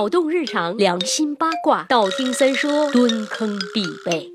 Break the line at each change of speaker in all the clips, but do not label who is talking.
脑洞日常，良心八卦，道听三说，蹲坑必备。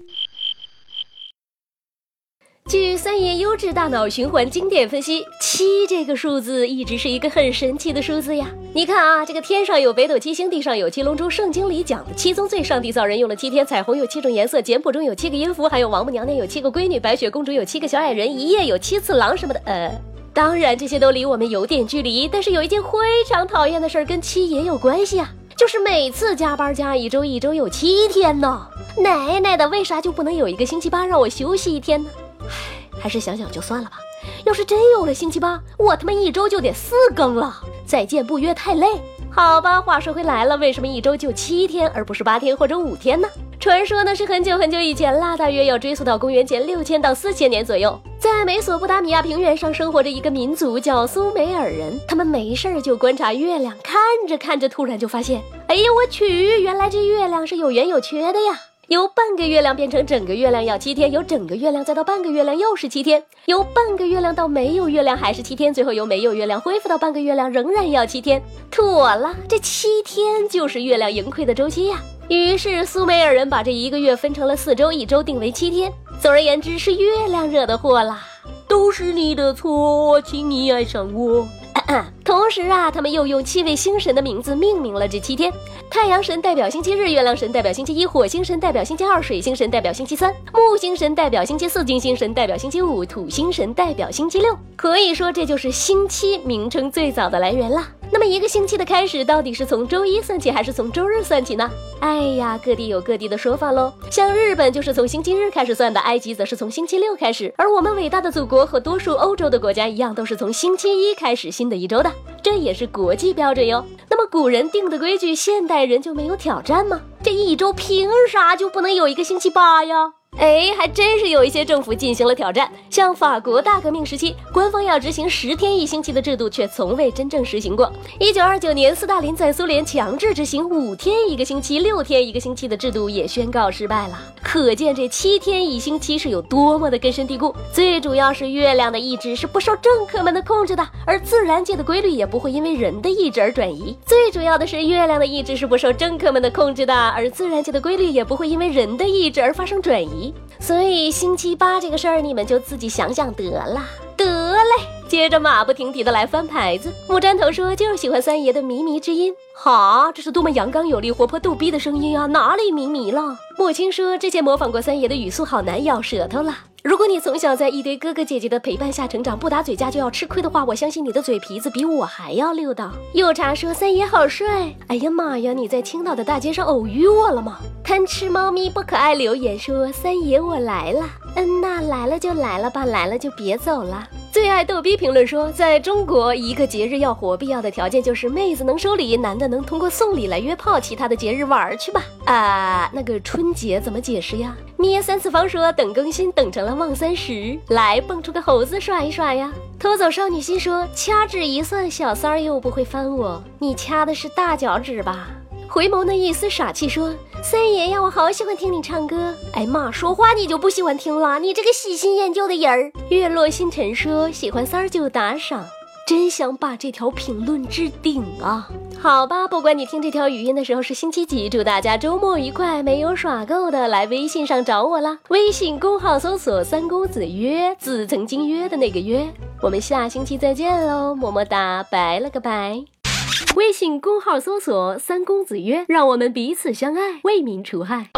据三爷优质大脑循环经典分析，七这个数字一直是一个很神奇的数字呀。你看啊，这个天上有北斗七星，地上有七龙珠，圣经里讲的七宗罪，上帝造人用了七天，彩虹有七种颜色，简谱中有七个音符，还有王母娘娘有七个闺女，白雪公主有七个小矮人，一夜有七次郎什么的。呃，当然这些都离我们有点距离，但是有一件非常讨厌的事儿跟七也有关系啊，就是每次加班加一周，一周有七天呢。奶奶的，为啥就不能有一个星期八让我休息一天呢？唉，还是想想就算了吧。要是真有了星期八，我他妈一周就得四更了。再见不约太累。好吧，话说回来了，为什么一周就七天，而不是八天或者五天呢？传说呢是很久很久以前啦，大约要追溯到公元前六千到四千年左右，在美索不达米亚平原上生活着一个民族叫苏美尔人，他们没事儿就观察月亮，看着看着，突然就发现，哎呀我去，原来这月亮是有圆有缺的呀。由半个月亮变成整个月亮要七天，由整个月亮再到半个月亮又是七天，由半个月亮到没有月亮还是七天，最后由没有月亮恢复到半个月亮仍然要七天。妥了，这七天就是月亮盈亏的周期呀。于是苏美尔人把这一个月分成了四周，一周定为七天。总而言之，是月亮惹的祸啦，都是你的错，请你爱上我。同时啊，他们又用七位星神的名字命名了这七天。太阳神代表星期日，月亮神代表星期一，火星神代表星期二，水星神代表星期三，木星神代表星期四，金星神代表星期五，土星神代表星期六。可以说，这就是星期名称最早的来源了。那么，一个星期的开始到底是从周一算起，还是从周日算起呢？哎呀，各地有各地的说法喽。像日本就是从星期日开始算的，埃及则是从星期六开始，而我们伟大的祖国和多数欧洲的国家一样，都是从星期一开始新的一周的。这也是国际标准哟。那么古人定的规矩，现代人就没有挑战吗？这一周凭啥就不能有一个星期八呀？哎，还真是有一些政府进行了挑战，像法国大革命时期，官方要执行十天一星期的制度，却从未真正实行过。一九二九年，斯大林在苏联强制执行五天一个星期、六天一个星期的制度，也宣告失败了。可见这七天一星期是有多么的根深蒂固。最主要是月亮的意志是不受政客们的控制的，而自然界的规律也不会因为人的意志而转移。最主要的是月亮的意志是不受政客们的控制的，而自然界的规律也不会因为人的意志而发生转移。所以星期八这个事儿，你们就自己想想得了。得嘞，接着马不停蹄的来翻牌子。木占头说就是喜欢三爷的靡靡之音，好，这是多么阳刚有力、活泼逗逼的声音啊！哪里靡靡了？莫青说之前模仿过三爷的语速，好难咬舌头了。如果你从小在一堆哥哥姐姐的陪伴下成长，不打嘴架就要吃亏的话，我相信你的嘴皮子比我还要溜道。又茶说三爷好帅，哎呀妈呀，你在青岛的大街上偶遇我了吗？贪吃猫咪不可爱留言说三爷我来了，嗯呐，来了就来了吧，来了就别走了。最爱逗逼评论说，在中国一个节日要火，必要的条件就是妹子能收礼，男的能通过送礼来约炮，其他的节日玩去吧。啊，那个春节怎么解释呀？咩三次方说等更新等成了望三十，来蹦出个猴子耍一耍呀。偷走少女心说掐指一算，小三儿又不会翻我，你掐的是大脚趾吧？回眸那一丝傻气说：“三爷呀，我好喜欢听你唱歌。”哎妈，说话你就不喜欢听了？你这个喜新厌旧的人儿。月落星辰说：“喜欢三儿就打赏。”真想把这条评论置顶啊！好吧，不管你听这条语音的时候是星期几，祝大家周末愉快。没有耍够的，来微信上找我啦！微信公号搜索“三公子约”，字曾经约的那个约。我们下星期再见喽，么么哒，拜了个拜。微信公号搜索“三公子曰”，让我们彼此相爱，为民除害。